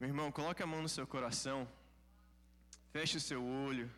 Meu irmão, coloque a mão no seu coração. Feche o seu olho.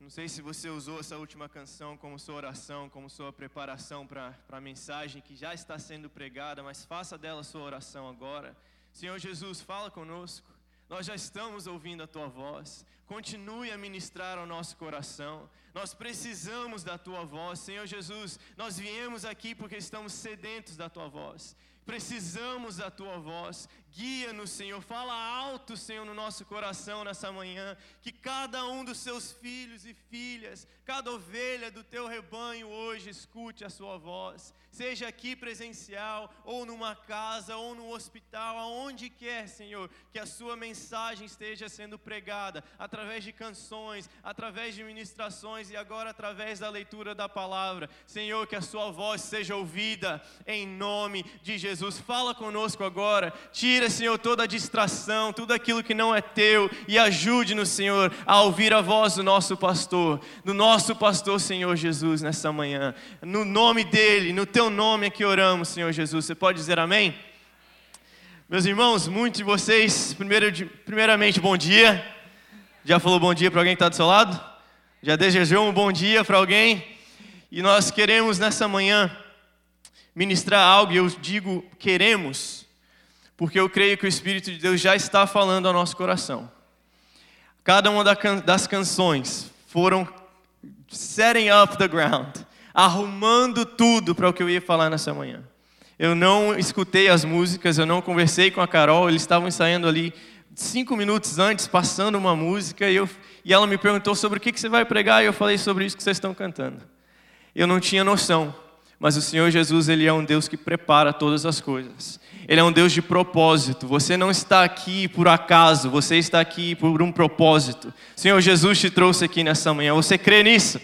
Não sei se você usou essa última canção como sua oração, como sua preparação para a mensagem que já está sendo pregada, mas faça dela sua oração agora. Senhor Jesus, fala conosco. Nós já estamos ouvindo a tua voz. Continue a ministrar ao nosso coração. Nós precisamos da tua voz, Senhor Jesus. Nós viemos aqui porque estamos sedentos da tua voz. Precisamos da tua voz. Guia-nos, Senhor. Fala alto, Senhor, no nosso coração nessa manhã. Que cada um dos seus filhos e filhas, cada ovelha do teu rebanho hoje escute a sua voz. Seja aqui presencial, ou numa casa, ou no hospital, aonde quer, Senhor, que a sua mensagem esteja sendo pregada através de canções, através de ministrações e agora através da leitura da palavra. Senhor, que a sua voz seja ouvida em nome de Jesus. Fala conosco agora. Tira, Senhor, toda a distração, tudo aquilo que não é teu e ajude-nos, Senhor, a ouvir a voz do nosso pastor, do nosso pastor, Senhor Jesus, nessa manhã. No nome dele, no teu nome é que oramos, Senhor Jesus. Você pode dizer amém? Meus irmãos, muitos de vocês, primeiro, primeiramente, bom dia. Já falou bom dia para alguém que está do seu lado? Já desejou um bom dia para alguém? E nós queremos nessa manhã ministrar algo, e eu digo queremos, porque eu creio que o Espírito de Deus já está falando ao nosso coração. Cada uma das canções foram setting up the ground arrumando tudo para o que eu ia falar nessa manhã. Eu não escutei as músicas, eu não conversei com a Carol, eles estavam ensaiando ali cinco minutos antes, passando uma música, e, eu, e ela me perguntou sobre o que, que você vai pregar, e eu falei sobre isso que vocês estão cantando. Eu não tinha noção, mas o Senhor Jesus, Ele é um Deus que prepara todas as coisas. Ele é um Deus de propósito. Você não está aqui por acaso, você está aqui por um propósito. Senhor Jesus te trouxe aqui nessa manhã. Você crê nisso?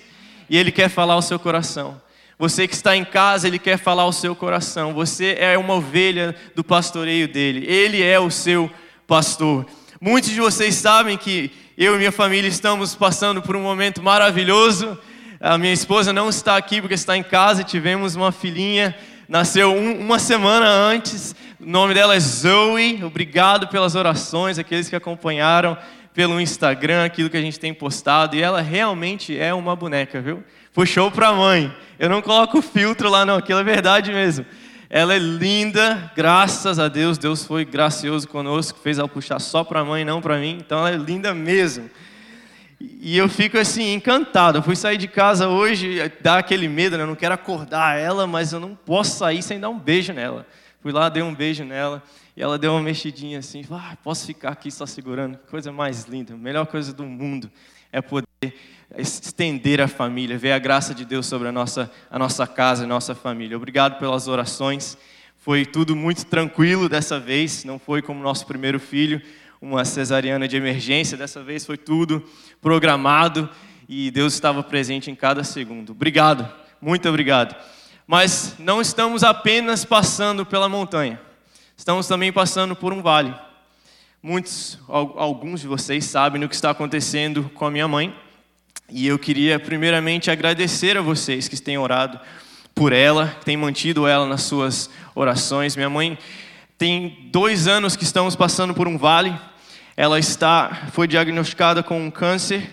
e Ele quer falar ao seu coração. Você que está em casa, Ele quer falar ao seu coração. Você é uma ovelha do pastoreio dele. Ele é o seu pastor. Muitos de vocês sabem que eu e minha família estamos passando por um momento maravilhoso. A minha esposa não está aqui porque está em casa. Tivemos uma filhinha, nasceu um, uma semana antes. O nome dela é Zoe. Obrigado pelas orações, aqueles que acompanharam pelo Instagram aquilo que a gente tem postado, e ela realmente é uma boneca, viu? Puxou para a mãe. Eu não coloco filtro lá, não, aquilo é verdade mesmo. Ela é linda, graças a Deus, Deus foi gracioso conosco, fez ela puxar só para a mãe, não para mim, então ela é linda mesmo. E eu fico assim, encantado. Eu fui sair de casa hoje, dá aquele medo, né? Eu não quero acordar ela, mas eu não posso sair sem dar um beijo nela. Fui lá, dei um beijo nela. E ela deu uma mexidinha assim, ah, posso ficar aqui só segurando. Coisa mais linda, melhor coisa do mundo é poder estender a família, ver a graça de Deus sobre a nossa, a nossa casa, a nossa família. Obrigado pelas orações. Foi tudo muito tranquilo dessa vez, não foi como nosso primeiro filho, uma cesariana de emergência. Dessa vez foi tudo programado e Deus estava presente em cada segundo. Obrigado, muito obrigado. Mas não estamos apenas passando pela montanha. Estamos também passando por um vale. Muitos, alguns de vocês sabem o que está acontecendo com a minha mãe. E eu queria primeiramente agradecer a vocês que têm orado por ela, que têm mantido ela nas suas orações. Minha mãe tem dois anos que estamos passando por um vale. Ela está, foi diagnosticada com um câncer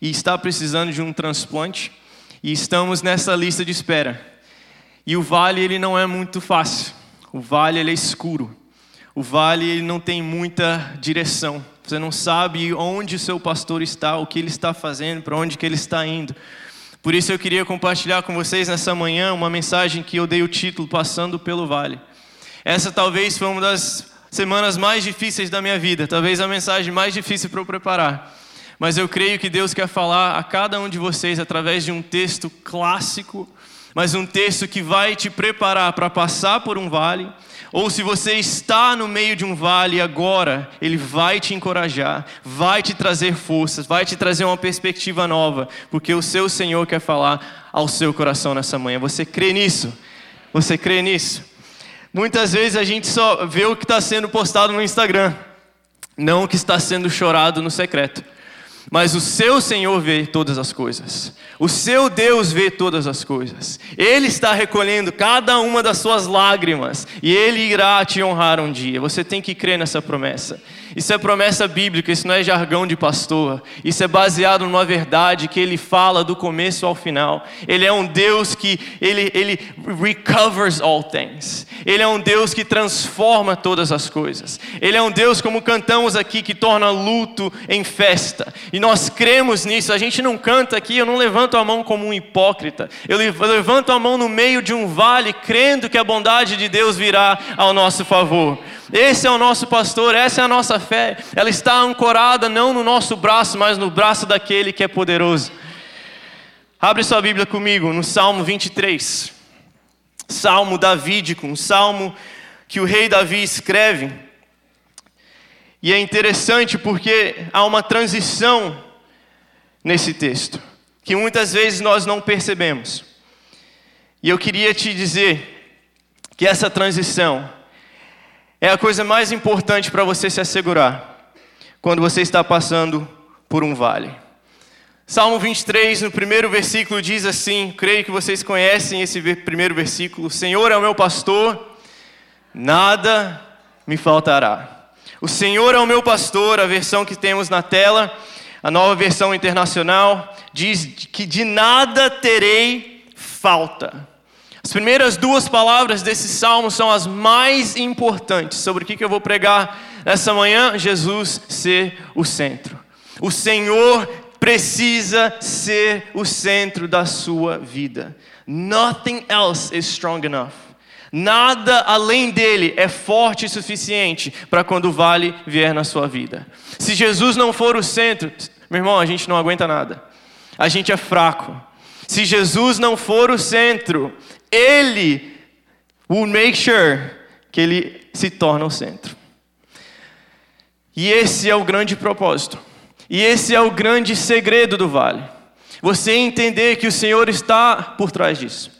e está precisando de um transplante. E estamos nessa lista de espera. E o vale ele não é muito fácil. O vale ele é escuro. O vale ele não tem muita direção. Você não sabe onde o seu pastor está, o que ele está fazendo, para onde que ele está indo. Por isso eu queria compartilhar com vocês nessa manhã uma mensagem que eu dei o título Passando pelo Vale. Essa talvez foi uma das semanas mais difíceis da minha vida, talvez a mensagem mais difícil para eu preparar. Mas eu creio que Deus quer falar a cada um de vocês através de um texto clássico mas um texto que vai te preparar para passar por um vale, ou se você está no meio de um vale agora, ele vai te encorajar, vai te trazer forças, vai te trazer uma perspectiva nova, porque o seu Senhor quer falar ao seu coração nessa manhã. Você crê nisso? Você crê nisso? Muitas vezes a gente só vê o que está sendo postado no Instagram, não o que está sendo chorado no secreto. Mas o seu Senhor vê todas as coisas. O seu Deus vê todas as coisas. Ele está recolhendo cada uma das suas lágrimas e ele irá te honrar um dia. Você tem que crer nessa promessa. Isso é promessa bíblica, isso não é jargão de pastor. Isso é baseado numa verdade que ele fala do começo ao final. Ele é um Deus que ele, ele recovers all things. Ele é um Deus que transforma todas as coisas. Ele é um Deus, como cantamos aqui, que torna luto em festa. E nós cremos nisso. A gente não canta aqui, eu não levanto a mão como um hipócrita. Eu levanto a mão no meio de um vale, crendo que a bondade de Deus virá ao nosso favor. Esse é o nosso pastor, essa é a nossa fé. Ela está ancorada não no nosso braço, mas no braço daquele que é poderoso. Abre sua Bíblia comigo no Salmo 23. Salmo davídico, um salmo que o rei Davi escreve. E é interessante porque há uma transição nesse texto, que muitas vezes nós não percebemos. E eu queria te dizer que essa transição é a coisa mais importante para você se assegurar quando você está passando por um vale. Salmo 23, no primeiro versículo, diz assim: creio que vocês conhecem esse primeiro versículo: Senhor é o meu pastor, nada me faltará. O Senhor é o meu pastor, a versão que temos na tela, a nova versão internacional, diz que de nada terei falta. As primeiras duas palavras desse salmo são as mais importantes sobre o que eu vou pregar nessa manhã: Jesus ser o centro. O Senhor precisa ser o centro da sua vida. Nothing else is strong enough. Nada além dele é forte o suficiente para quando o vale vier na sua vida. Se Jesus não for o centro, meu irmão, a gente não aguenta nada. A gente é fraco. Se Jesus não for o centro, ele will make sure que ele se torna o centro. E esse é o grande propósito. E esse é o grande segredo do vale. Você entender que o Senhor está por trás disso.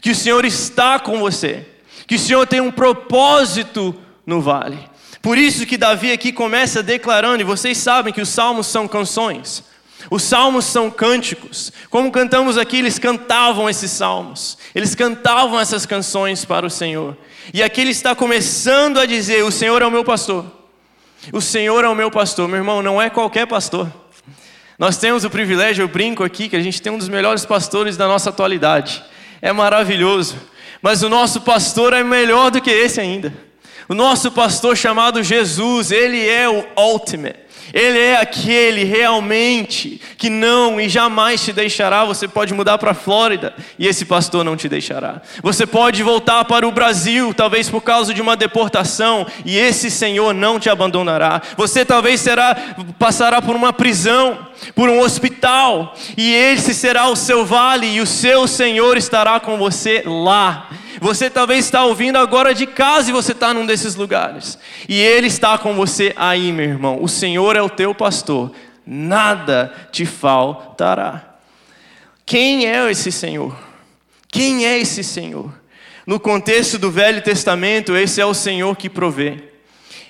Que o Senhor está com você. Que o Senhor tem um propósito no vale. Por isso que Davi aqui começa declarando, e vocês sabem que os salmos são canções. Os salmos são cânticos. Como cantamos aqui, eles cantavam esses salmos. Eles cantavam essas canções para o Senhor. E aqui ele está começando a dizer: O Senhor é o meu pastor. O Senhor é o meu pastor. Meu irmão, não é qualquer pastor. Nós temos o privilégio, eu brinco aqui, que a gente tem um dos melhores pastores da nossa atualidade. É maravilhoso. Mas o nosso pastor é melhor do que esse ainda. O nosso pastor chamado Jesus, ele é o ultimate. Ele é aquele realmente que não e jamais te deixará. Você pode mudar para a Flórida e esse pastor não te deixará. Você pode voltar para o Brasil, talvez por causa de uma deportação, e esse Senhor não te abandonará. Você talvez será passará por uma prisão, por um hospital, e esse será o seu vale e o seu Senhor estará com você lá. Você talvez está ouvindo agora de casa e você está num desses lugares. E Ele está com você aí, meu irmão. O Senhor é o teu pastor. Nada te faltará. Quem é esse Senhor? Quem é esse Senhor? No contexto do Velho Testamento, esse é o Senhor que provê.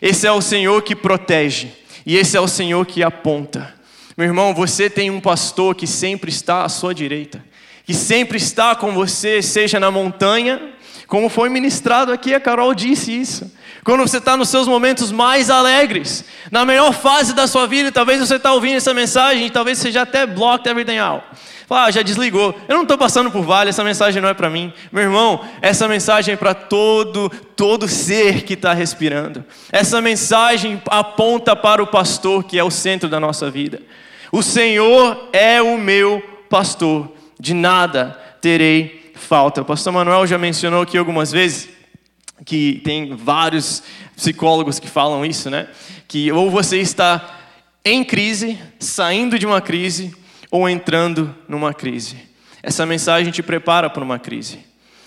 Esse é o Senhor que protege. E esse é o Senhor que aponta. Meu irmão, você tem um pastor que sempre está à sua direita, que sempre está com você, seja na montanha, como foi ministrado aqui, a Carol disse isso. Quando você está nos seus momentos mais alegres, na melhor fase da sua vida, talvez você está ouvindo essa mensagem e talvez você já até blocked everything out. Fala, ah, já desligou. Eu não estou passando por vale, essa mensagem não é para mim. Meu irmão, essa mensagem é para todo, todo ser que está respirando. Essa mensagem aponta para o pastor que é o centro da nossa vida. O Senhor é o meu pastor, de nada terei falta. O pastor Manuel já mencionou aqui algumas vezes que tem vários psicólogos que falam isso, né? Que ou você está em crise, saindo de uma crise, ou entrando numa crise. Essa mensagem te prepara para uma crise.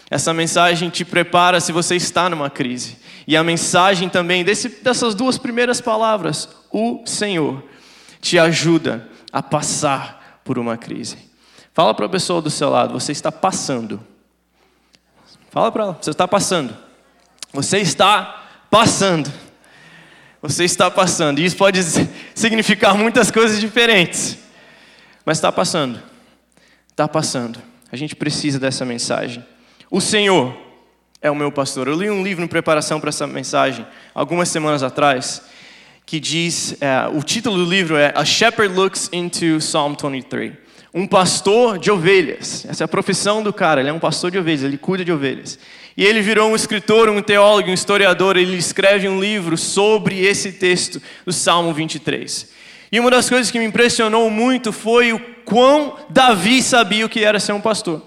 Essa mensagem te prepara se você está numa crise. E a mensagem também desse, dessas duas primeiras palavras, o Senhor, te ajuda a passar por uma crise. Fala para a pessoa do seu lado, você está passando. Fala para ela, você está passando. Você está passando. Você está passando. E isso pode significar muitas coisas diferentes. Mas está passando. Está passando. A gente precisa dessa mensagem. O Senhor é o meu pastor. Eu li um livro em preparação para essa mensagem, algumas semanas atrás, que diz: é, o título do livro é A Shepherd Looks into Psalm 23. Um pastor de ovelhas. Essa é a profissão do cara, ele é um pastor de ovelhas, ele cuida de ovelhas. E ele virou um escritor, um teólogo, um historiador, ele escreve um livro sobre esse texto do Salmo 23. E uma das coisas que me impressionou muito foi o quão Davi sabia o que era ser um pastor.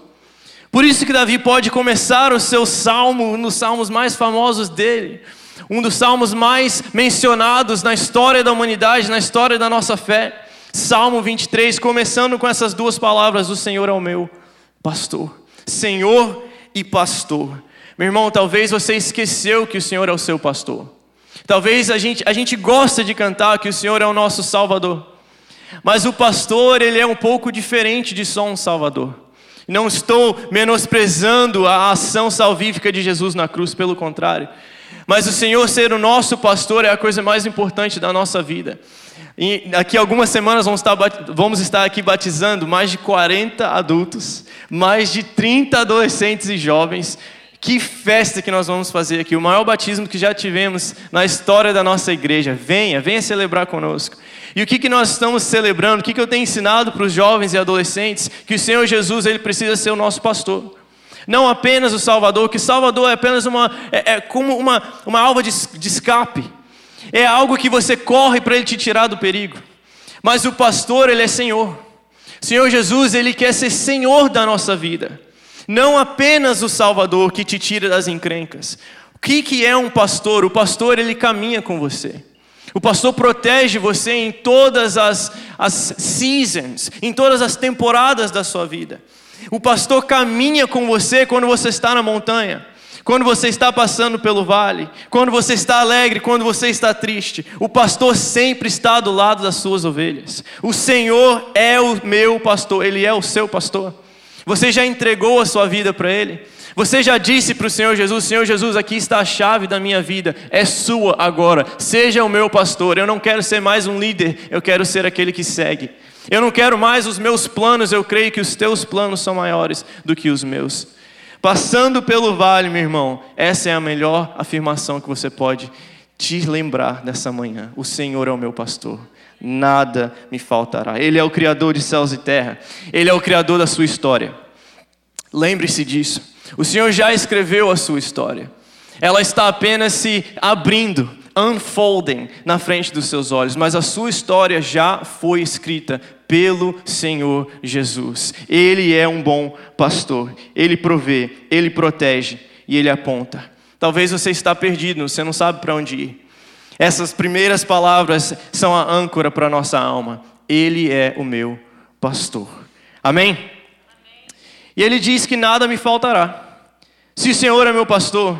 Por isso que Davi pode começar o seu salmo nos salmos mais famosos dele, um dos salmos mais mencionados na história da humanidade, na história da nossa fé. Salmo 23, começando com essas duas palavras: O Senhor é o meu pastor. Senhor e pastor. Meu irmão, talvez você esqueceu que o Senhor é o seu pastor. Talvez a gente, a gente gosta de cantar que o Senhor é o nosso Salvador. Mas o pastor, ele é um pouco diferente de só um Salvador. Não estou menosprezando a ação salvífica de Jesus na cruz, pelo contrário. Mas o Senhor ser o nosso pastor é a coisa mais importante da nossa vida. E daqui a algumas semanas vamos estar, vamos estar aqui batizando mais de 40 adultos, mais de 30 adolescentes e jovens que festa que nós vamos fazer aqui, o maior batismo que já tivemos na história da nossa igreja. Venha, venha celebrar conosco. E o que, que nós estamos celebrando? O que, que eu tenho ensinado para os jovens e adolescentes? Que o Senhor Jesus ele precisa ser o nosso pastor. Não apenas o Salvador, que Salvador é apenas uma, é, é como uma, uma alva de, de escape. É algo que você corre para Ele te tirar do perigo. Mas o pastor, Ele é Senhor. Senhor Jesus, Ele quer ser Senhor da nossa vida. Não apenas o Salvador que te tira das encrencas. O que, que é um pastor? O pastor ele caminha com você. O pastor protege você em todas as, as seasons, em todas as temporadas da sua vida. O pastor caminha com você quando você está na montanha, quando você está passando pelo vale, quando você está alegre, quando você está triste. O pastor sempre está do lado das suas ovelhas. O Senhor é o meu pastor, ele é o seu pastor. Você já entregou a sua vida para Ele? Você já disse para o Senhor Jesus: Senhor Jesus, aqui está a chave da minha vida, é sua agora, seja o meu pastor. Eu não quero ser mais um líder, eu quero ser aquele que segue. Eu não quero mais os meus planos, eu creio que os teus planos são maiores do que os meus. Passando pelo vale, meu irmão, essa é a melhor afirmação que você pode te lembrar nessa manhã: o Senhor é o meu pastor nada me faltará. Ele é o Criador de céus e terra, Ele é o Criador da sua história. Lembre-se disso. O Senhor já escreveu a sua história, ela está apenas se abrindo, unfolding na frente dos seus olhos, mas a sua história já foi escrita pelo Senhor Jesus. Ele é um bom pastor, ele provê, ele protege e ele aponta. Talvez você está perdido, você não sabe para onde ir. Essas primeiras palavras são a âncora para a nossa alma. Ele é o meu pastor. Amém? Amém? E ele diz que nada me faltará. Se o Senhor é meu pastor,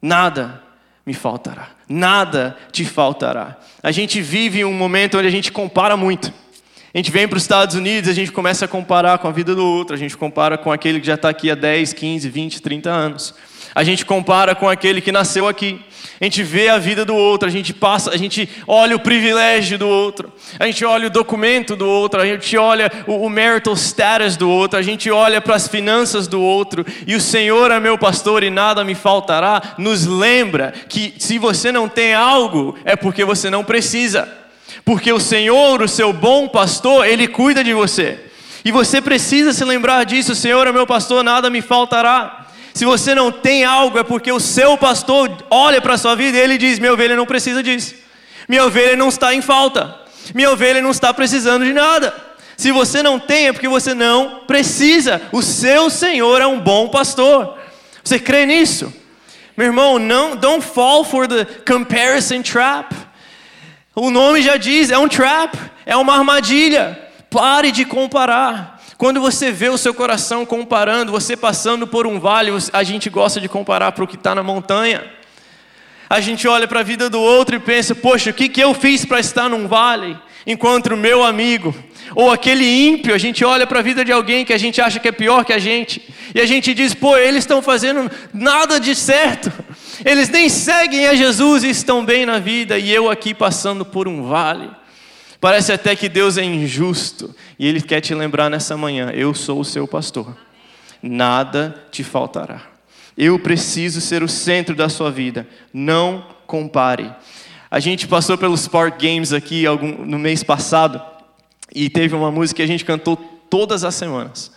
nada me faltará. Nada te faltará. A gente vive um momento onde a gente compara muito. A gente vem para os Estados Unidos, a gente começa a comparar com a vida do outro, a gente compara com aquele que já está aqui há 10, 15, 20, 30 anos. A gente compara com aquele que nasceu aqui. A gente vê a vida do outro, a gente passa, a gente olha o privilégio do outro, a gente olha o documento do outro, a gente olha o, o marital status do outro, a gente olha para as finanças do outro, e o Senhor é meu pastor e nada me faltará, nos lembra que se você não tem algo, é porque você não precisa. Porque o Senhor, o seu bom pastor, ele cuida de você. E você precisa se lembrar disso, o Senhor é meu pastor, nada me faltará. Se você não tem algo, é porque o seu pastor olha para a sua vida e ele diz: Minha ovelha não precisa disso. Minha ovelha não está em falta. Minha ovelha não está precisando de nada. Se você não tem, é porque você não precisa. O seu Senhor é um bom pastor. Você crê nisso? Meu irmão, não, don't fall for the comparison trap. O nome já diz, é um trap, é uma armadilha. Pare de comparar. Quando você vê o seu coração comparando, você passando por um vale, a gente gosta de comparar para o que está na montanha. A gente olha para a vida do outro e pensa: poxa, o que, que eu fiz para estar num vale? Enquanto o meu amigo, ou aquele ímpio, a gente olha para a vida de alguém que a gente acha que é pior que a gente, e a gente diz: pô, eles estão fazendo nada de certo, Eles nem seguem a Jesus e estão bem na vida, e eu aqui passando por um vale. Parece até que Deus é injusto, e Ele quer te lembrar nessa manhã: eu sou o seu pastor, nada te faltará. Eu preciso ser o centro da sua vida, não compare. A gente passou pelos Spark Games aqui algum, no mês passado, e teve uma música que a gente cantou todas as semanas.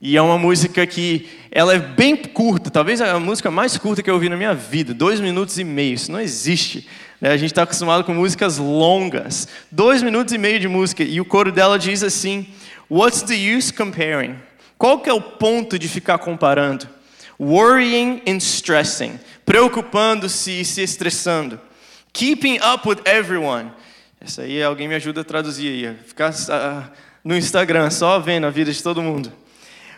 E é uma música que ela é bem curta, talvez a música mais curta que eu ouvi na minha vida, dois minutos e meio. Isso não existe. Né? A gente está acostumado com músicas longas, dois minutos e meio de música. E o coro dela diz assim: What's the use comparing? Qual que é o ponto de ficar comparando? Worrying and stressing, preocupando-se e se estressando. Keeping up with everyone. Essa aí alguém me ajuda a traduzir aí. Ficar uh, no Instagram só vendo a vida de todo mundo.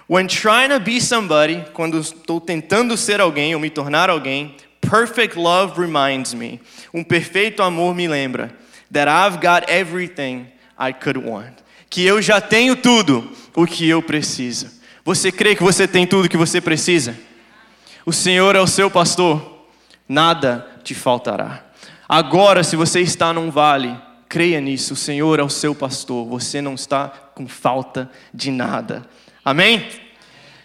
When trying to be somebody, quando estou tentando ser alguém ou me tornar alguém, perfect love reminds me. Um perfeito amor me lembra that I've got everything I could want. Que eu já tenho tudo o que eu preciso. Você crê que você tem tudo o que você precisa? O Senhor é o seu pastor, nada te faltará. Agora, se você está num vale, creia nisso, o Senhor é o seu pastor, você não está com falta de nada. Amém?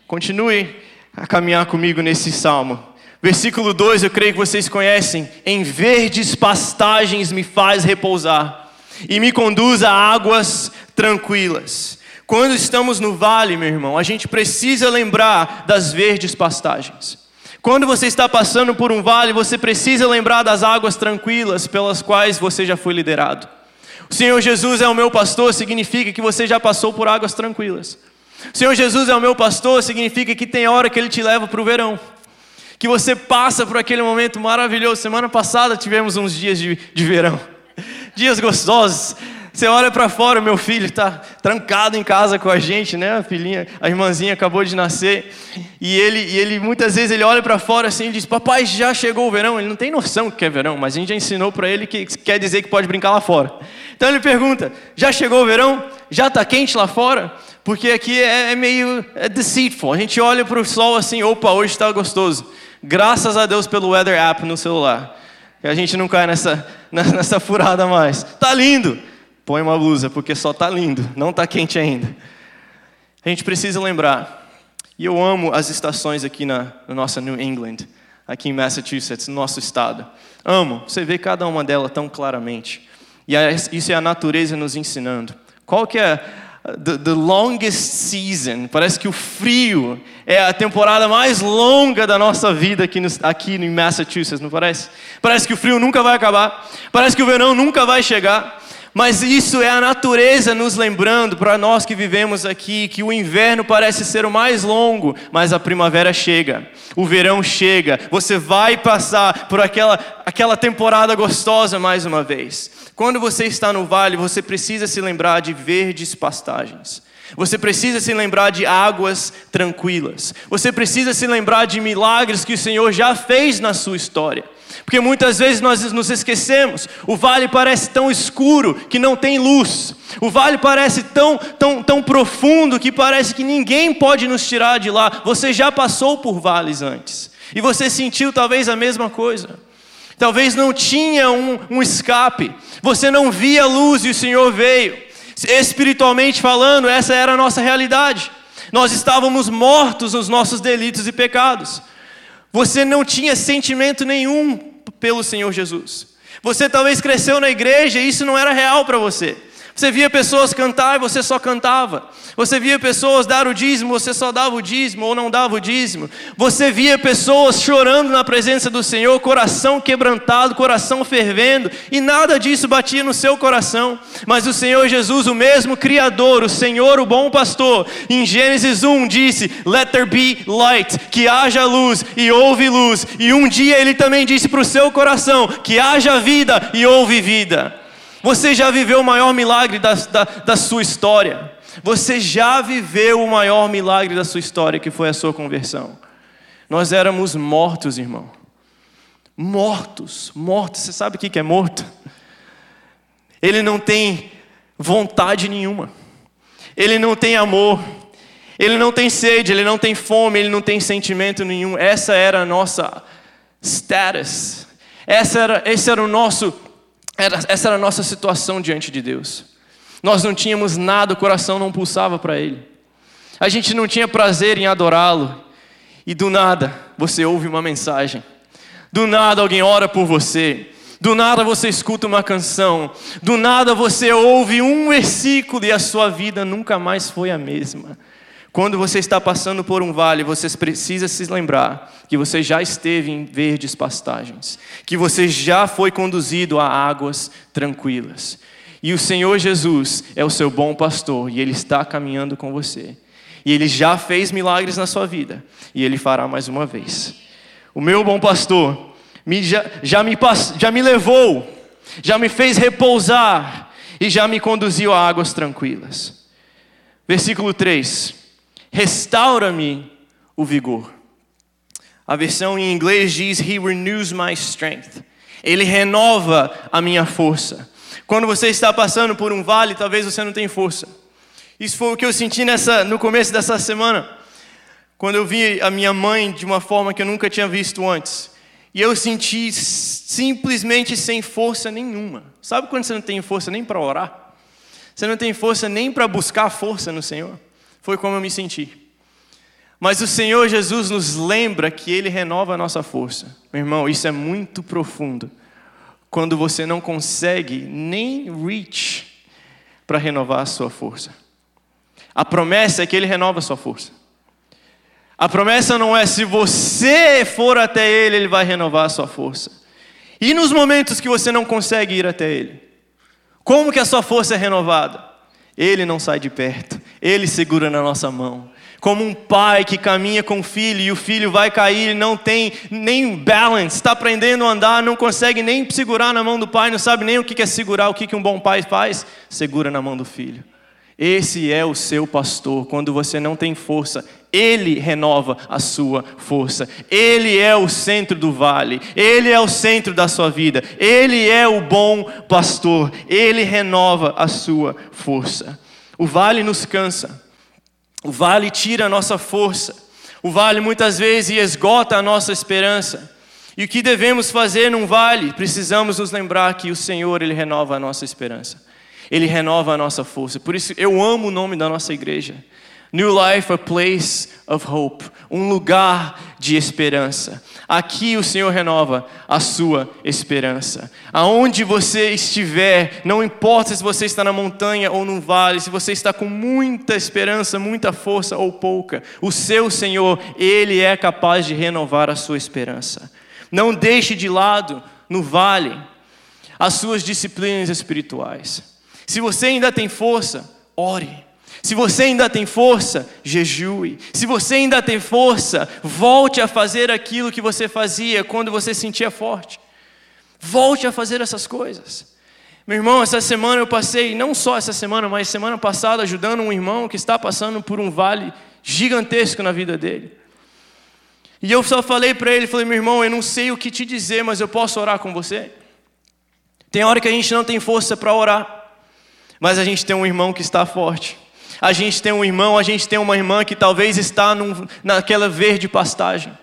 Continue a caminhar comigo nesse salmo. Versículo 2, eu creio que vocês conhecem. Em verdes pastagens me faz repousar e me conduz a águas tranquilas. Quando estamos no vale, meu irmão, a gente precisa lembrar das verdes pastagens. Quando você está passando por um vale, você precisa lembrar das águas tranquilas pelas quais você já foi liderado. O Senhor Jesus é o meu pastor, significa que você já passou por águas tranquilas. Senhor Jesus é o meu pastor, significa que tem hora que Ele te leva para o verão. Que você passa por aquele momento maravilhoso. Semana passada tivemos uns dias de, de verão, dias gostosos. Você olha para fora, meu filho está trancado em casa com a gente, né? A filhinha, a irmãzinha acabou de nascer. E ele, e ele muitas vezes ele olha para fora assim e diz: Papai, já chegou o verão. Ele não tem noção que é verão, mas a gente já ensinou para ele que quer dizer que pode brincar lá fora. Então ele pergunta: Já chegou o verão? Já está quente lá fora? Porque aqui é, é meio é deceitful. A gente olha para o sol assim, opa, hoje está gostoso. Graças a Deus pelo Weather App no celular. E a gente não cai nessa, nessa furada mais. Tá lindo. Põe uma blusa, porque só tá lindo, não tá quente ainda. A gente precisa lembrar. E eu amo as estações aqui na, na nossa New England, aqui em Massachusetts, no nosso estado. Amo. Você vê cada uma delas tão claramente. E isso é a natureza nos ensinando. Qual que é the, the longest season. Parece que o frio é a temporada mais longa da nossa vida aqui, no, aqui em Massachusetts, não parece? Parece que o frio nunca vai acabar. Parece que o verão nunca vai chegar. Mas isso é a natureza nos lembrando, para nós que vivemos aqui, que o inverno parece ser o mais longo, mas a primavera chega, o verão chega, você vai passar por aquela, aquela temporada gostosa mais uma vez. Quando você está no vale, você precisa se lembrar de verdes pastagens. Você precisa se lembrar de águas tranquilas. Você precisa se lembrar de milagres que o Senhor já fez na sua história. Porque muitas vezes nós nos esquecemos. O vale parece tão escuro que não tem luz. O vale parece tão, tão, tão profundo que parece que ninguém pode nos tirar de lá. Você já passou por vales antes. E você sentiu talvez a mesma coisa. Talvez não tinha um, um escape. Você não via luz e o Senhor veio. Espiritualmente falando, essa era a nossa realidade. Nós estávamos mortos nos nossos delitos e pecados. Você não tinha sentimento nenhum pelo Senhor Jesus. Você talvez cresceu na igreja e isso não era real para você. Você via pessoas cantar e você só cantava. Você via pessoas dar o dízimo, você só dava o dízimo ou não dava o dízimo. Você via pessoas chorando na presença do Senhor, coração quebrantado, coração fervendo, e nada disso batia no seu coração. Mas o Senhor Jesus, o mesmo Criador, o Senhor, o bom pastor, em Gênesis 1 disse: Let there be light, que haja luz, e houve luz. E um dia ele também disse para o seu coração: Que haja vida, e houve vida. Você já viveu o maior milagre da, da, da sua história. Você já viveu o maior milagre da sua história, que foi a sua conversão. Nós éramos mortos, irmão. Mortos, mortos. Você sabe o que é morto? Ele não tem vontade nenhuma. Ele não tem amor. Ele não tem sede, ele não tem fome, ele não tem sentimento nenhum. Essa era a nossa status. Essa era, esse era o nosso, era, essa era a nossa situação diante de Deus. Nós não tínhamos nada, o coração não pulsava para Ele. A gente não tinha prazer em adorá-lo. E do nada, você ouve uma mensagem. Do nada, alguém ora por você. Do nada você escuta uma canção, do nada você ouve um versículo e a sua vida nunca mais foi a mesma. Quando você está passando por um vale, você precisa se lembrar que você já esteve em verdes pastagens, que você já foi conduzido a águas tranquilas. E o Senhor Jesus é o seu bom pastor e ele está caminhando com você. E ele já fez milagres na sua vida e ele fará mais uma vez. O meu bom pastor me, já, já, me, já me levou, já me fez repousar e já me conduziu a águas tranquilas. Versículo 3: Restaura-me o vigor. A versão em inglês diz: He renews my strength. Ele renova a minha força. Quando você está passando por um vale, talvez você não tenha força. Isso foi o que eu senti nessa, no começo dessa semana, quando eu vi a minha mãe de uma forma que eu nunca tinha visto antes. E eu senti simplesmente sem força nenhuma. Sabe quando você não tem força nem para orar? Você não tem força nem para buscar força no Senhor? Foi como eu me senti. Mas o Senhor Jesus nos lembra que Ele renova a nossa força. Meu irmão, isso é muito profundo. Quando você não consegue nem reach para renovar a sua força. A promessa é que Ele renova a sua força. A promessa não é se você for até Ele, Ele vai renovar a sua força. E nos momentos que você não consegue ir até Ele? Como que a sua força é renovada? Ele não sai de perto, Ele segura na nossa mão. Como um pai que caminha com o filho e o filho vai cair e não tem nem balance, está aprendendo a andar, não consegue nem segurar na mão do pai, não sabe nem o que é segurar, o que um bom pai faz? Segura na mão do filho. Esse é o seu pastor. Quando você não tem força, ele renova a sua força. Ele é o centro do vale. Ele é o centro da sua vida. Ele é o bom pastor. Ele renova a sua força. O vale nos cansa. O vale tira a nossa força. O vale muitas vezes esgota a nossa esperança. E o que devemos fazer num vale? Precisamos nos lembrar que o Senhor ele renova a nossa esperança. Ele renova a nossa força. Por isso eu amo o nome da nossa igreja. New Life, a place of hope, um lugar de esperança. Aqui o Senhor renova a sua esperança. Aonde você estiver, não importa se você está na montanha ou no vale, se você está com muita esperança, muita força ou pouca, o seu Senhor, Ele é capaz de renovar a sua esperança. Não deixe de lado no vale as suas disciplinas espirituais. Se você ainda tem força, ore. Se você ainda tem força, jejue. Se você ainda tem força, volte a fazer aquilo que você fazia quando você se sentia forte. Volte a fazer essas coisas. Meu irmão, essa semana eu passei, não só essa semana, mas semana passada, ajudando um irmão que está passando por um vale gigantesco na vida dele. E eu só falei para ele, falei, meu irmão, eu não sei o que te dizer, mas eu posso orar com você? Tem hora que a gente não tem força para orar mas a gente tem um irmão que está forte. A gente tem um irmão, a gente tem uma irmã que talvez está num, naquela verde pastagem.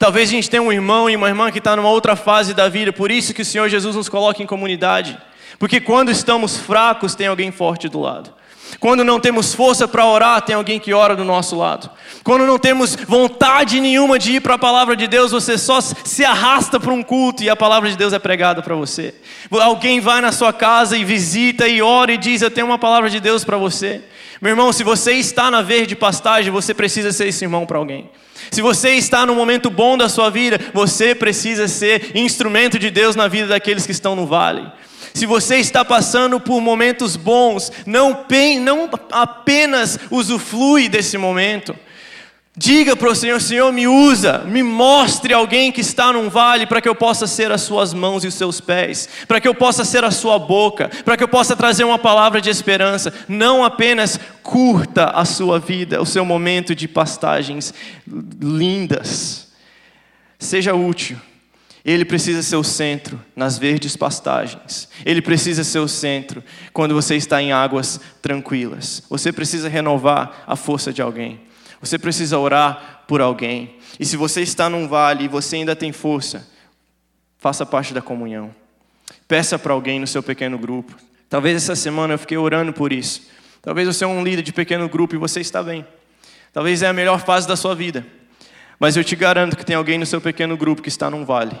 Talvez a gente tenha um irmão e uma irmã que está numa outra fase da vida. Por isso que o Senhor Jesus nos coloca em comunidade. Porque quando estamos fracos, tem alguém forte do lado. Quando não temos força para orar, tem alguém que ora do nosso lado. Quando não temos vontade nenhuma de ir para a palavra de Deus, você só se arrasta para um culto e a palavra de Deus é pregada para você. Alguém vai na sua casa e visita e ora e diz: Eu tenho uma palavra de Deus para você. Meu irmão, se você está na verde pastagem, você precisa ser esse irmão para alguém. Se você está no momento bom da sua vida, você precisa ser instrumento de Deus na vida daqueles que estão no vale. Se você está passando por momentos bons, não, não apenas usufrui desse momento. Diga para o Senhor: Senhor, me usa, me mostre alguém que está num vale para que eu possa ser as suas mãos e os seus pés, para que eu possa ser a sua boca, para que eu possa trazer uma palavra de esperança. Não apenas curta a sua vida, o seu momento de pastagens lindas. Seja útil. Ele precisa ser o centro nas verdes pastagens. Ele precisa ser o centro quando você está em águas tranquilas. Você precisa renovar a força de alguém. Você precisa orar por alguém. E se você está num vale e você ainda tem força, faça parte da comunhão. Peça para alguém no seu pequeno grupo. Talvez essa semana eu fiquei orando por isso. Talvez você é um líder de pequeno grupo e você está bem. Talvez é a melhor fase da sua vida. Mas eu te garanto que tem alguém no seu pequeno grupo que está num vale.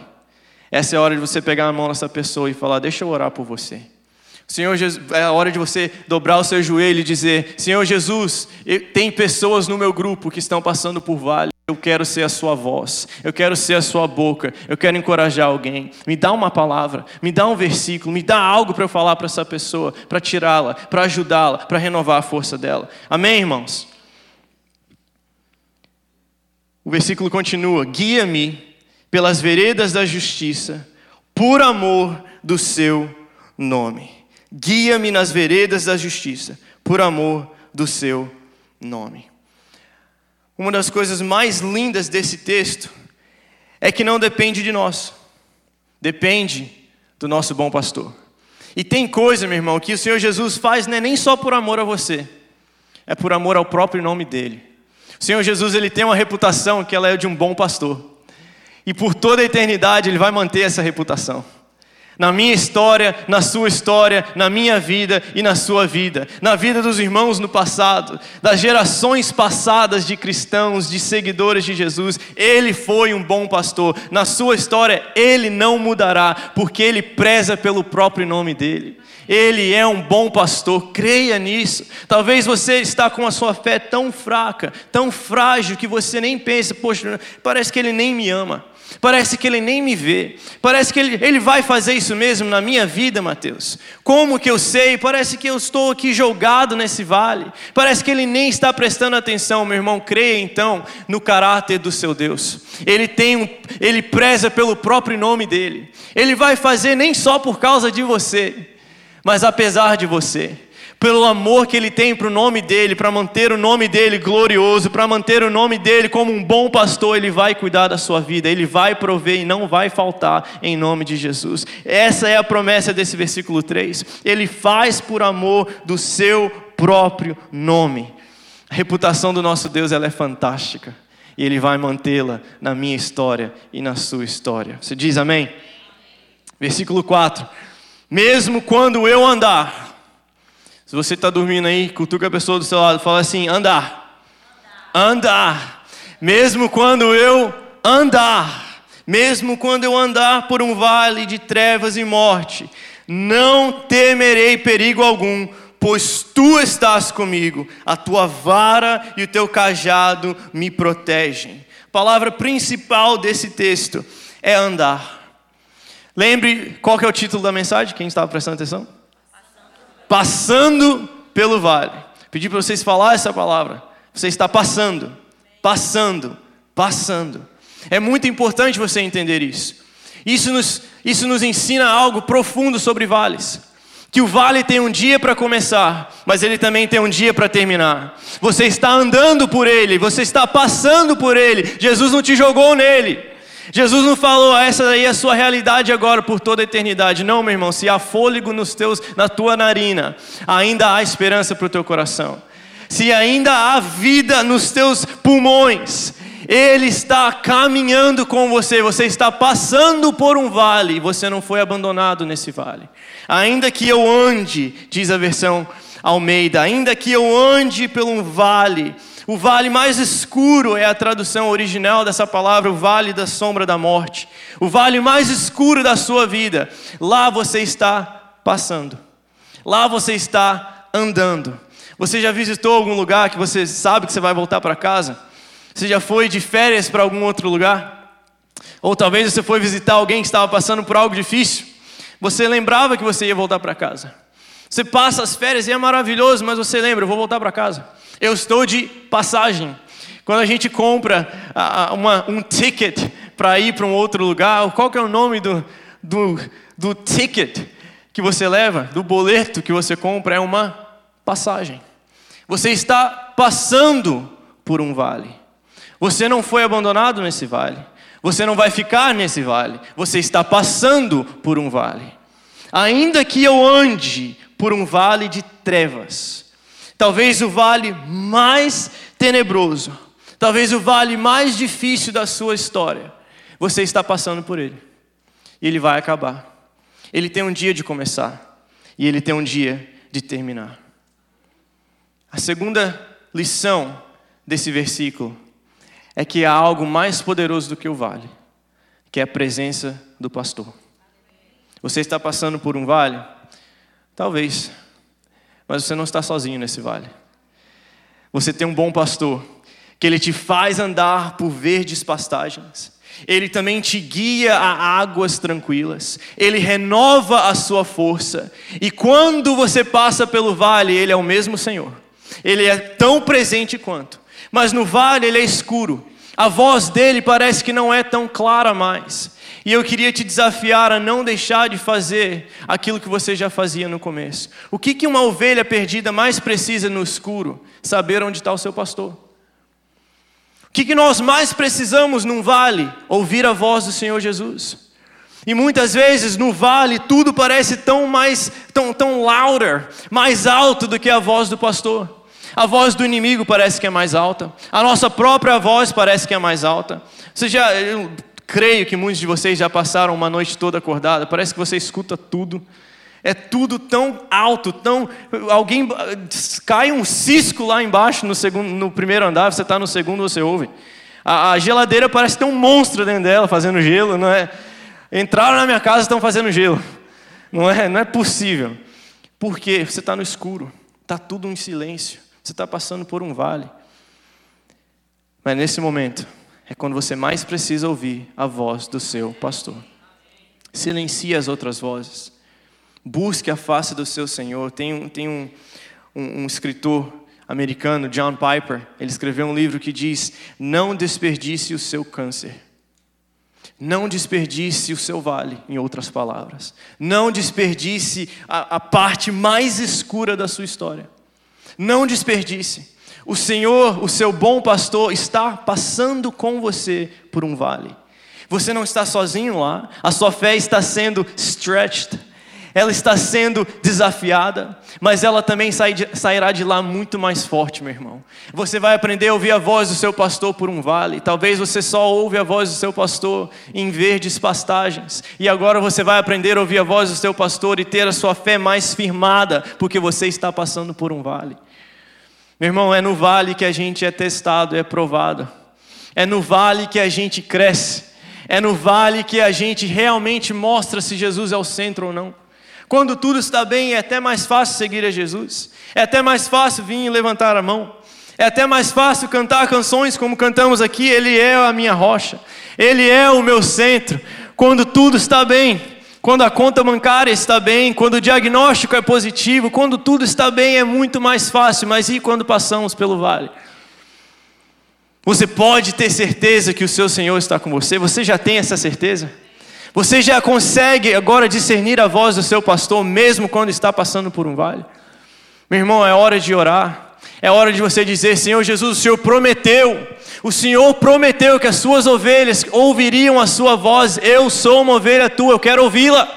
Essa é a hora de você pegar a mão dessa pessoa e falar: Deixa eu orar por você. Senhor Jesus, é a hora de você dobrar o seu joelho e dizer: Senhor Jesus, tem pessoas no meu grupo que estão passando por vale. Eu quero ser a sua voz, eu quero ser a sua boca, eu quero encorajar alguém. Me dá uma palavra, me dá um versículo, me dá algo para eu falar para essa pessoa, para tirá-la, para ajudá-la, para renovar a força dela. Amém, irmãos? O versículo continua: Guia-me pelas veredas da justiça, por amor do seu nome. Guia-me nas veredas da justiça, por amor do seu nome. Uma das coisas mais lindas desse texto é que não depende de nós, depende do nosso bom pastor. E tem coisa, meu irmão, que o Senhor Jesus faz não é nem só por amor a você, é por amor ao próprio nome dele. O Senhor Jesus ele tem uma reputação que ela é de um bom pastor. E por toda a eternidade ele vai manter essa reputação na minha história, na sua história, na minha vida e na sua vida, na vida dos irmãos no passado, das gerações passadas de cristãos, de seguidores de Jesus, ele foi um bom pastor. Na sua história, ele não mudará, porque ele preza pelo próprio nome dele. Ele é um bom pastor, creia nisso. Talvez você está com a sua fé tão fraca, tão frágil que você nem pensa, poxa, parece que ele nem me ama. Parece que ele nem me vê. Parece que ele, ele vai fazer isso mesmo na minha vida, Mateus. Como que eu sei? Parece que eu estou aqui jogado nesse vale. Parece que ele nem está prestando atenção, meu irmão. Creia então no caráter do seu Deus. Ele tem um, ele preza pelo próprio nome dele. Ele vai fazer nem só por causa de você, mas apesar de você pelo amor que ele tem para o nome dele, para manter o nome dele glorioso, para manter o nome dele como um bom pastor, ele vai cuidar da sua vida, ele vai prover e não vai faltar em nome de Jesus. Essa é a promessa desse versículo 3. Ele faz por amor do seu próprio nome. A reputação do nosso Deus ela é fantástica e ele vai mantê-la na minha história e na sua história. Você diz amém? Versículo 4: Mesmo quando eu andar se você está dormindo aí, cutuca a pessoa do seu lado, fala assim: andar. Andar. Mesmo quando eu andar, mesmo quando eu andar por um vale de trevas e morte, não temerei perigo algum, pois tu estás comigo, a tua vara e o teu cajado me protegem. Palavra principal desse texto é andar. Lembre qual que é o título da mensagem? Quem estava prestando atenção? Passando pelo vale. Pedi para vocês falar essa palavra. Você está passando, passando, passando. É muito importante você entender isso. Isso nos, isso nos ensina algo profundo sobre vales. Que o vale tem um dia para começar, mas ele também tem um dia para terminar. Você está andando por ele, você está passando por ele. Jesus não te jogou nele. Jesus não falou, ah, essa daí é a sua realidade agora por toda a eternidade. Não, meu irmão, se há fôlego nos teus, na tua narina, ainda há esperança para o teu coração. Se ainda há vida nos teus pulmões, Ele está caminhando com você, você está passando por um vale, você não foi abandonado nesse vale. Ainda que eu ande, diz a versão Almeida, ainda que eu ande por um vale, o vale mais escuro é a tradução original dessa palavra, o vale da sombra da morte. O vale mais escuro da sua vida. Lá você está passando. Lá você está andando. Você já visitou algum lugar que você sabe que você vai voltar para casa? Você já foi de férias para algum outro lugar? Ou talvez você foi visitar alguém que estava passando por algo difícil? Você lembrava que você ia voltar para casa. Você passa as férias e é maravilhoso, mas você lembra, eu vou voltar para casa. Eu estou de passagem. Quando a gente compra uma, um ticket para ir para um outro lugar, qual que é o nome do, do, do ticket que você leva, do boleto que você compra? É uma passagem. Você está passando por um vale. Você não foi abandonado nesse vale. Você não vai ficar nesse vale. Você está passando por um vale. Ainda que eu ande por um vale de trevas, Talvez o vale mais tenebroso, talvez o vale mais difícil da sua história, você está passando por ele. e ele vai acabar. Ele tem um dia de começar e ele tem um dia de terminar. A segunda lição desse versículo é que há algo mais poderoso do que o vale, que é a presença do pastor. Você está passando por um vale? Talvez, mas você não está sozinho nesse vale. Você tem um bom pastor, que ele te faz andar por verdes pastagens. Ele também te guia a águas tranquilas. Ele renova a sua força. E quando você passa pelo vale, ele é o mesmo Senhor. Ele é tão presente quanto. Mas no vale ele é escuro. A voz dele parece que não é tão clara mais. E eu queria te desafiar a não deixar de fazer aquilo que você já fazia no começo. O que, que uma ovelha perdida mais precisa no escuro? Saber onde está o seu pastor. O que, que nós mais precisamos num vale? Ouvir a voz do Senhor Jesus. E muitas vezes no vale tudo parece tão mais, tão, tão louder, mais alto do que a voz do pastor. A voz do inimigo parece que é mais alta. A nossa própria voz parece que é mais alta. Você já, eu creio que muitos de vocês já passaram uma noite toda acordada. Parece que você escuta tudo. É tudo tão alto, tão alguém cai um cisco lá embaixo no segundo, no primeiro andar. Você está no segundo, você ouve. A, a geladeira parece ter um monstro dentro dela fazendo gelo, não é? Entraram na minha casa, estão fazendo gelo. Não é, não é possível. Por quê? Você está no escuro. Está tudo em silêncio. Você está passando por um vale. Mas nesse momento, é quando você mais precisa ouvir a voz do seu pastor. Silencie as outras vozes. Busque a face do seu Senhor. Tem, um, tem um, um, um escritor americano, John Piper, ele escreveu um livro que diz: Não desperdice o seu câncer. Não desperdice o seu vale, em outras palavras. Não desperdice a, a parte mais escura da sua história. Não desperdice. O Senhor, o seu bom pastor, está passando com você por um vale. Você não está sozinho lá, a sua fé está sendo stretched, ela está sendo desafiada, mas ela também sairá de lá muito mais forte, meu irmão. Você vai aprender a ouvir a voz do seu pastor por um vale. Talvez você só ouve a voz do seu pastor em verdes pastagens. E agora você vai aprender a ouvir a voz do seu pastor e ter a sua fé mais firmada, porque você está passando por um vale. Meu irmão, é no vale que a gente é testado, é provado. É no vale que a gente cresce. É no vale que a gente realmente mostra se Jesus é o centro ou não. Quando tudo está bem, é até mais fácil seguir a Jesus. É até mais fácil vir e levantar a mão. É até mais fácil cantar canções como cantamos aqui. Ele é a minha rocha. Ele é o meu centro. Quando tudo está bem, quando a conta bancária está bem, quando o diagnóstico é positivo, quando tudo está bem, é muito mais fácil. Mas e quando passamos pelo vale? Você pode ter certeza que o seu Senhor está com você. Você já tem essa certeza? Você já consegue agora discernir a voz do seu pastor, mesmo quando está passando por um vale? Meu irmão, é hora de orar. É hora de você dizer: Senhor Jesus, o Senhor prometeu, o Senhor prometeu que as suas ovelhas ouviriam a sua voz. Eu sou uma ovelha tua, eu quero ouvi-la.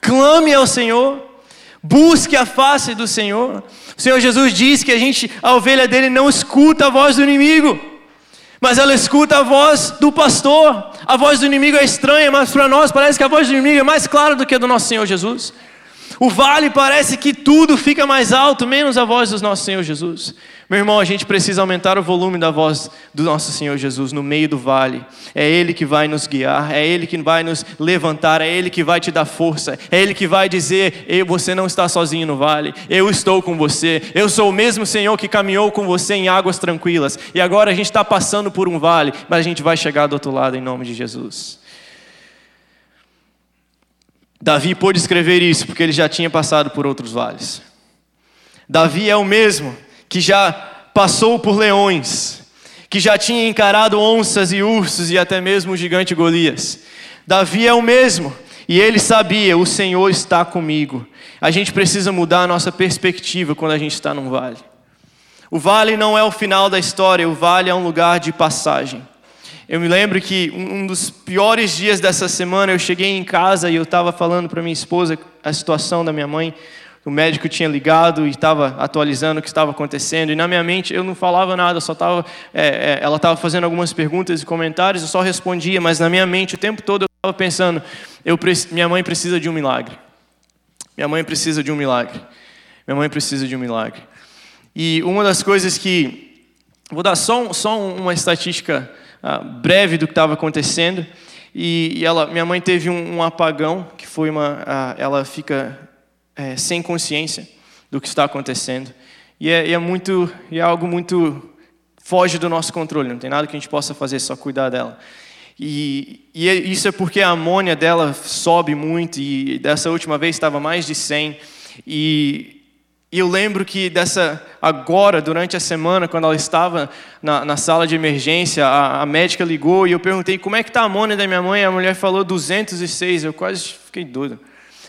Clame ao Senhor, busque a face do Senhor. O Senhor Jesus diz que a gente, a ovelha dele, não escuta a voz do inimigo mas ela escuta a voz do pastor. A voz do inimigo é estranha, mas para nós parece que a voz do inimigo é mais clara do que a do nosso Senhor Jesus. O vale parece que tudo fica mais alto, menos a voz do nosso Senhor Jesus. Meu irmão, a gente precisa aumentar o volume da voz do nosso Senhor Jesus no meio do vale. É Ele que vai nos guiar, é Ele que vai nos levantar, é Ele que vai te dar força, é Ele que vai dizer: você não está sozinho no vale, eu estou com você. Eu sou o mesmo Senhor que caminhou com você em águas tranquilas. E agora a gente está passando por um vale, mas a gente vai chegar do outro lado em nome de Jesus. Davi pôde escrever isso porque ele já tinha passado por outros vales. Davi é o mesmo que já passou por leões, que já tinha encarado onças e ursos e até mesmo o gigante Golias. Davi é o mesmo, e ele sabia: o Senhor está comigo. A gente precisa mudar a nossa perspectiva quando a gente está num vale. O vale não é o final da história, o vale é um lugar de passagem. Eu me lembro que um dos piores dias dessa semana eu cheguei em casa e eu estava falando para minha esposa a situação da minha mãe o médico tinha ligado e estava atualizando o que estava acontecendo, e na minha mente eu não falava nada, só estava, é, é, ela estava fazendo algumas perguntas e comentários, eu só respondia, mas na minha mente o tempo todo eu estava pensando, eu, minha mãe precisa de um milagre. Minha mãe precisa de um milagre. Minha mãe precisa de um milagre. E uma das coisas que. Vou dar só, só uma estatística uh, breve do que estava acontecendo. E, ela, minha mãe teve um, um apagão, que foi uma. Uh, ela fica é, sem consciência do que está acontecendo. E é, é muito. É algo muito. foge do nosso controle, não tem nada que a gente possa fazer, só cuidar dela. E, e, é, isso é porque a amônia dela sobe muito, e dessa última vez estava mais de 100. E, e eu lembro que dessa agora, durante a semana, quando ela estava na, na sala de emergência, a, a, médica ligou e eu perguntei como é que está a amônia da minha mãe. A mulher falou 206. Eu quase fiquei doido.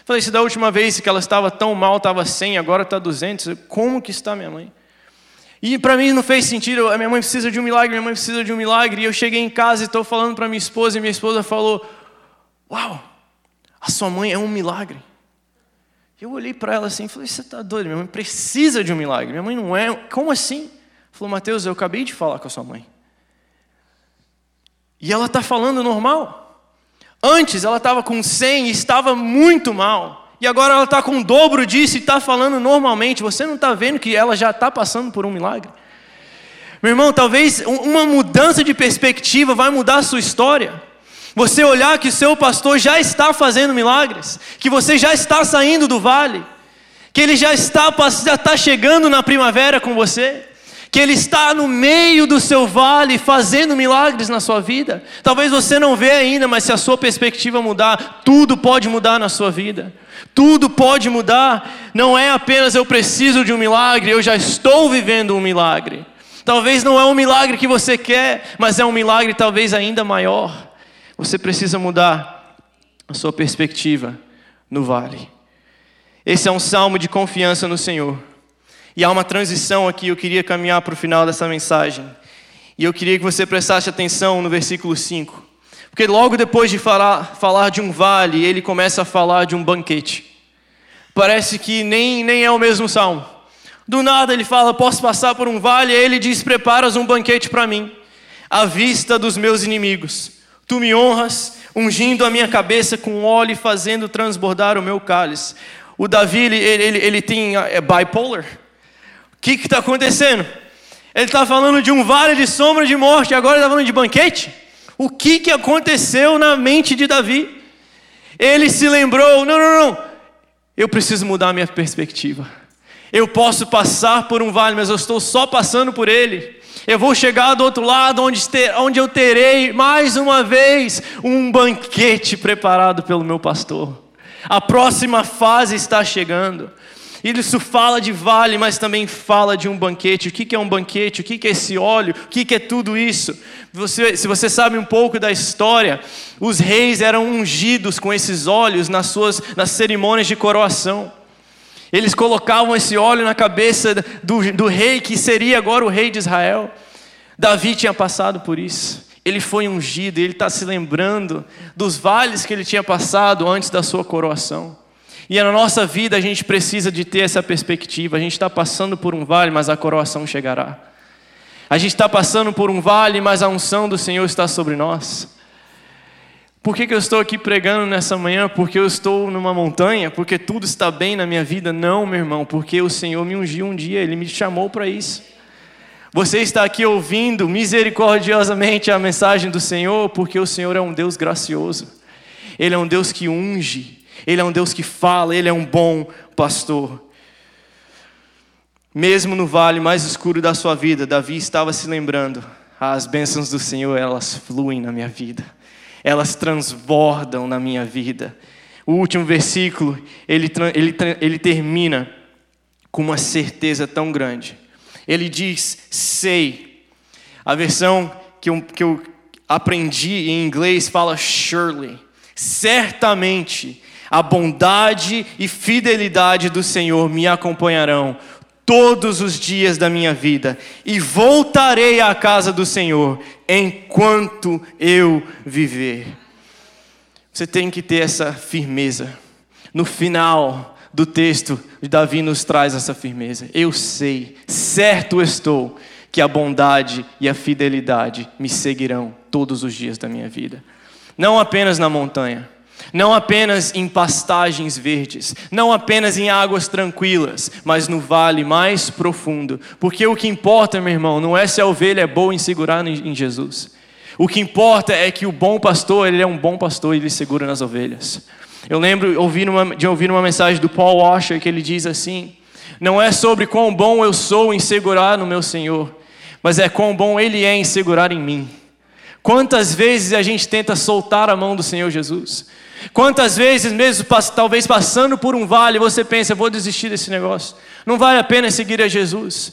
Falei, se da última vez que ela estava tão mal, estava 100, agora está 200. Como que está minha mãe? E para mim não fez sentido, a minha mãe precisa de um milagre, minha mãe precisa de um milagre. E eu cheguei em casa e estou falando para minha esposa, e minha esposa falou: Uau, a sua mãe é um milagre. Eu olhei para ela assim e falei: Você está doido? Minha mãe precisa de um milagre. Minha mãe não é. Como assim? Falou: Mateus, eu acabei de falar com a sua mãe. E ela está falando normal. Antes ela estava com 100 e estava muito mal. E agora ela está com o dobro disso e está falando normalmente. Você não está vendo que ela já está passando por um milagre? Meu irmão, talvez uma mudança de perspectiva vai mudar a sua história. Você olhar que o seu pastor já está fazendo milagres, que você já está saindo do vale, que ele já está, já está chegando na primavera com você que Ele está no meio do seu vale fazendo milagres na sua vida. Talvez você não vê ainda, mas se a sua perspectiva mudar, tudo pode mudar na sua vida. Tudo pode mudar. Não é apenas eu preciso de um milagre, eu já estou vivendo um milagre. Talvez não é um milagre que você quer, mas é um milagre talvez ainda maior. Você precisa mudar a sua perspectiva no vale. Esse é um salmo de confiança no Senhor. E há uma transição aqui, eu queria caminhar para o final dessa mensagem. E eu queria que você prestasse atenção no versículo 5. Porque logo depois de falar, falar de um vale, ele começa a falar de um banquete. Parece que nem, nem é o mesmo salmo. Do nada ele fala: Posso passar por um vale? E ele diz: Preparas um banquete para mim, à vista dos meus inimigos. Tu me honras, ungindo a minha cabeça com óleo e fazendo transbordar o meu cálice. O Davi, ele, ele, ele tem é bipolar. Que está acontecendo? Ele está falando de um vale de sombra de morte, agora ele está falando de banquete? O que, que aconteceu na mente de Davi? Ele se lembrou: não, não, não, eu preciso mudar minha perspectiva. Eu posso passar por um vale, mas eu estou só passando por ele. Eu vou chegar do outro lado, onde, ter, onde eu terei mais uma vez um banquete preparado pelo meu pastor. A próxima fase está chegando. Isso fala de vale, mas também fala de um banquete. O que é um banquete? O que é esse óleo? O que é tudo isso? Você, se você sabe um pouco da história, os reis eram ungidos com esses óleos nas suas nas cerimônias de coroação. Eles colocavam esse óleo na cabeça do, do rei que seria agora o rei de Israel. Davi tinha passado por isso. Ele foi ungido, ele está se lembrando dos vales que ele tinha passado antes da sua coroação. E na nossa vida a gente precisa de ter essa perspectiva. A gente está passando por um vale, mas a coroação chegará. A gente está passando por um vale, mas a unção do Senhor está sobre nós. Por que, que eu estou aqui pregando nessa manhã? Porque eu estou numa montanha? Porque tudo está bem na minha vida? Não, meu irmão, porque o Senhor me ungiu um dia, Ele me chamou para isso. Você está aqui ouvindo misericordiosamente a mensagem do Senhor, porque o Senhor é um Deus gracioso, Ele é um Deus que unge, ele é um Deus que fala, Ele é um bom pastor. Mesmo no vale mais escuro da sua vida, Davi estava se lembrando: as bênçãos do Senhor, elas fluem na minha vida, elas transbordam na minha vida. O último versículo, ele, ele, ele termina com uma certeza tão grande. Ele diz: Sei. A versão que eu, que eu aprendi em inglês fala surely. Certamente a bondade e fidelidade do Senhor me acompanharão todos os dias da minha vida, e voltarei à casa do Senhor enquanto eu viver. Você tem que ter essa firmeza. No final do texto, Davi nos traz essa firmeza. Eu sei, certo estou, que a bondade e a fidelidade me seguirão todos os dias da minha vida. não apenas na montanha, não apenas em pastagens verdes, não apenas em águas tranquilas, mas no vale mais profundo. Porque o que importa, meu irmão, não é se a ovelha é boa em segurar em Jesus. O que importa é que o bom pastor, ele é um bom pastor e ele segura nas ovelhas. Eu lembro de ouvir uma mensagem do Paul Washer que ele diz assim: Não é sobre quão bom eu sou em segurar no meu Senhor, mas é quão bom Ele é em segurar em mim. Quantas vezes a gente tenta soltar a mão do Senhor Jesus? Quantas vezes, mesmo talvez passando por um vale, você pensa, vou desistir desse negócio, não vale a pena seguir a Jesus.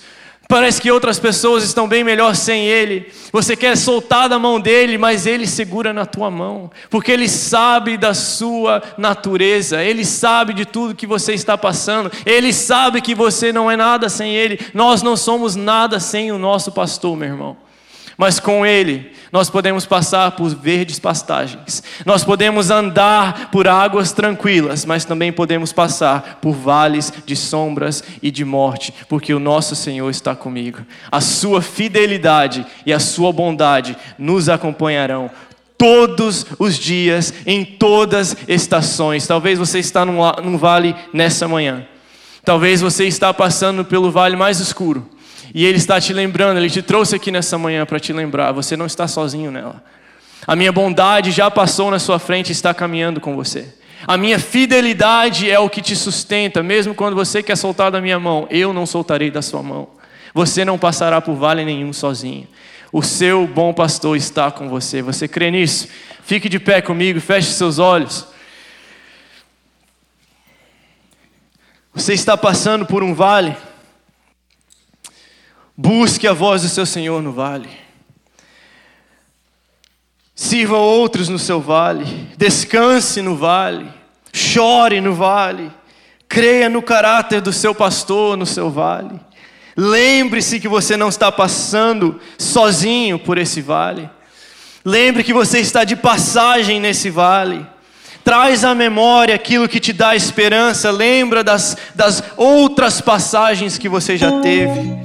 Parece que outras pessoas estão bem melhor sem Ele. Você quer soltar da mão dele, mas Ele segura na tua mão, porque Ele sabe da sua natureza, Ele sabe de tudo que você está passando, Ele sabe que você não é nada sem Ele. Nós não somos nada sem o nosso pastor, meu irmão. Mas com Ele, nós podemos passar por verdes pastagens, nós podemos andar por águas tranquilas, mas também podemos passar por vales de sombras e de morte, porque o nosso Senhor está comigo. A Sua fidelidade e a Sua bondade nos acompanharão todos os dias, em todas estações. Talvez você está num, num vale nessa manhã. Talvez você está passando pelo vale mais escuro. E Ele está te lembrando, Ele te trouxe aqui nessa manhã para te lembrar, você não está sozinho nela. A minha bondade já passou na sua frente e está caminhando com você. A minha fidelidade é o que te sustenta, mesmo quando você quer soltar da minha mão, eu não soltarei da sua mão. Você não passará por vale nenhum sozinho. O seu bom pastor está com você. Você crê nisso? Fique de pé comigo, feche seus olhos. Você está passando por um vale. Busque a voz do seu Senhor no vale. Sirva outros no seu vale. Descanse no vale. Chore no vale. Creia no caráter do seu pastor no seu vale. Lembre-se que você não está passando sozinho por esse vale. Lembre que você está de passagem nesse vale. Traz à memória aquilo que te dá esperança. Lembra das, das outras passagens que você já teve.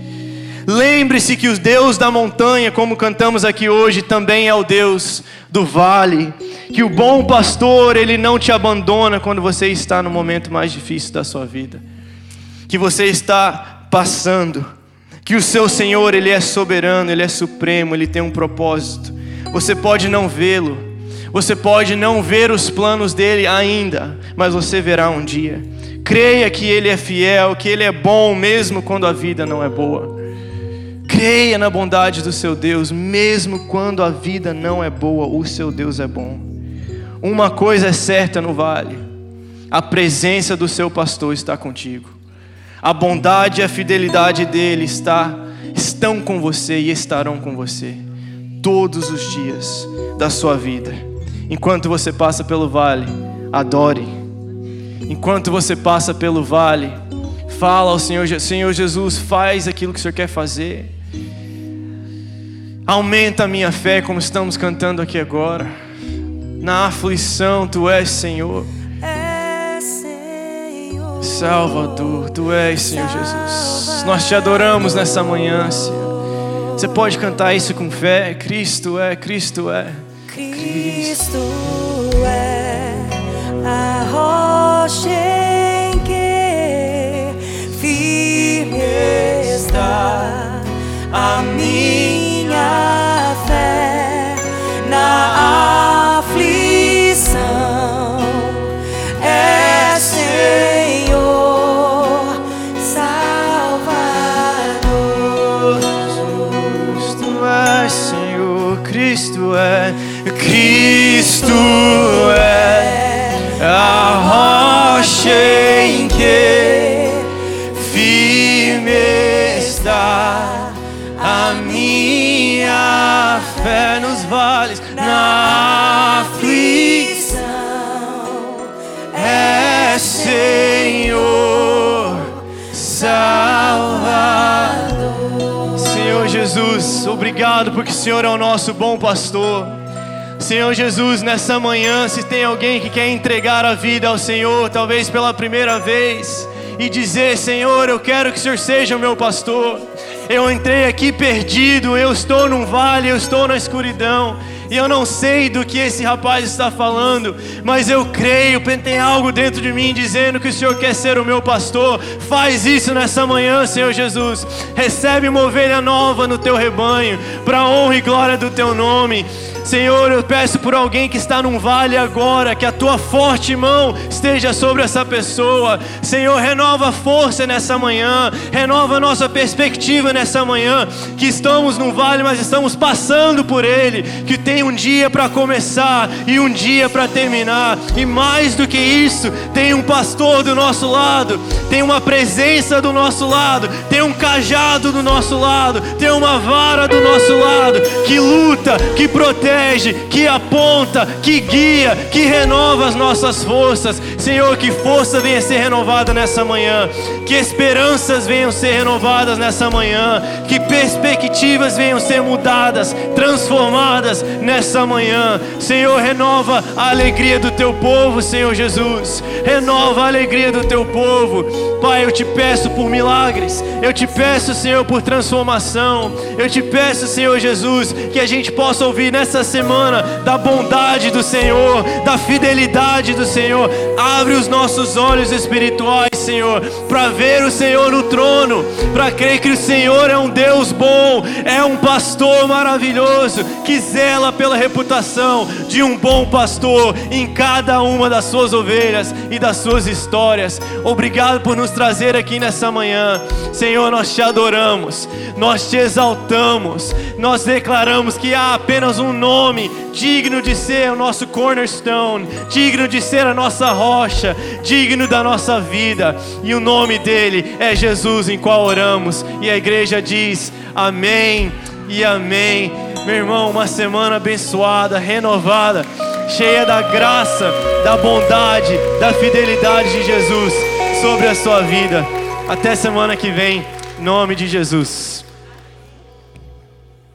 Lembre-se que o Deus da montanha, como cantamos aqui hoje, também é o Deus do vale. Que o bom pastor, ele não te abandona quando você está no momento mais difícil da sua vida. Que você está passando. Que o seu Senhor, ele é soberano, ele é supremo, ele tem um propósito. Você pode não vê-lo. Você pode não ver os planos dele ainda, mas você verá um dia. Creia que ele é fiel, que ele é bom mesmo quando a vida não é boa. Creia na bondade do seu Deus, mesmo quando a vida não é boa, o seu Deus é bom. Uma coisa é certa no vale: a presença do seu pastor está contigo. A bondade e a fidelidade dele está, estão com você e estarão com você todos os dias da sua vida. Enquanto você passa pelo vale, adore. Enquanto você passa pelo vale, fala ao Senhor, Senhor Jesus, faz aquilo que o Senhor quer fazer. Aumenta a minha fé, como estamos cantando aqui agora. Na aflição, tu és Senhor. Salvador, tu és Senhor Jesus. Nós te adoramos nessa manhã, Senhor. Você pode cantar isso com fé. Cristo é, Cristo é. Cristo é a rocha em que firme está a minha fé na aflição é Senhor Salvador. Jesus, tu és Senhor, Cristo é, Cristo Senhor é o nosso bom pastor. Senhor Jesus, nessa manhã, se tem alguém que quer entregar a vida ao Senhor, talvez pela primeira vez, e dizer: Senhor, eu quero que o Senhor seja o meu pastor. Eu entrei aqui perdido, eu estou num vale, eu estou na escuridão. E eu não sei do que esse rapaz está falando, mas eu creio, tem algo dentro de mim dizendo que o Senhor quer ser o meu pastor. Faz isso nessa manhã, Senhor Jesus. Recebe uma ovelha nova no teu rebanho, para honra e glória do teu nome. Senhor, eu peço por alguém que está num vale agora, que a tua forte mão esteja sobre essa pessoa. Senhor, renova a força nessa manhã, renova a nossa perspectiva nessa manhã, que estamos num vale, mas estamos passando por ele, que tem um dia para começar e um dia para terminar. E mais do que isso, tem um pastor do nosso lado, tem uma presença do nosso lado, tem um cajado do nosso lado, tem uma vara do nosso lado, que luta, que protege protege, que aponta, que guia, que renova as nossas forças. Senhor, que força venha ser renovada nessa manhã, que esperanças venham ser renovadas nessa manhã, que perspectivas venham ser mudadas, transformadas nessa manhã. Senhor, renova a alegria do teu povo, Senhor Jesus. Renova a alegria do teu povo. Pai, eu te peço por milagres. Eu te peço, Senhor, por transformação. Eu te peço, Senhor Jesus, que a gente possa ouvir nessa semana da bondade do Senhor, da fidelidade do Senhor. Abre os nossos olhos espirituais, Senhor, para ver o Senhor no trono, para crer que o Senhor é um Deus bom, é um pastor maravilhoso que zela pela reputação de um bom pastor em cada uma das suas ovelhas e das suas histórias. Obrigado por nos trazer aqui nessa manhã. Senhor, nós te adoramos, nós te exaltamos, nós declaramos que há apenas um nome digno de ser o nosso cornerstone, digno de ser a nossa rocha, digno da nossa vida, e o nome dele é Jesus, em qual oramos. E a igreja diz: Amém e Amém. Meu irmão, uma semana abençoada, renovada, cheia da graça, da bondade, da fidelidade de Jesus sobre a sua vida. Até semana que vem, em nome de Jesus.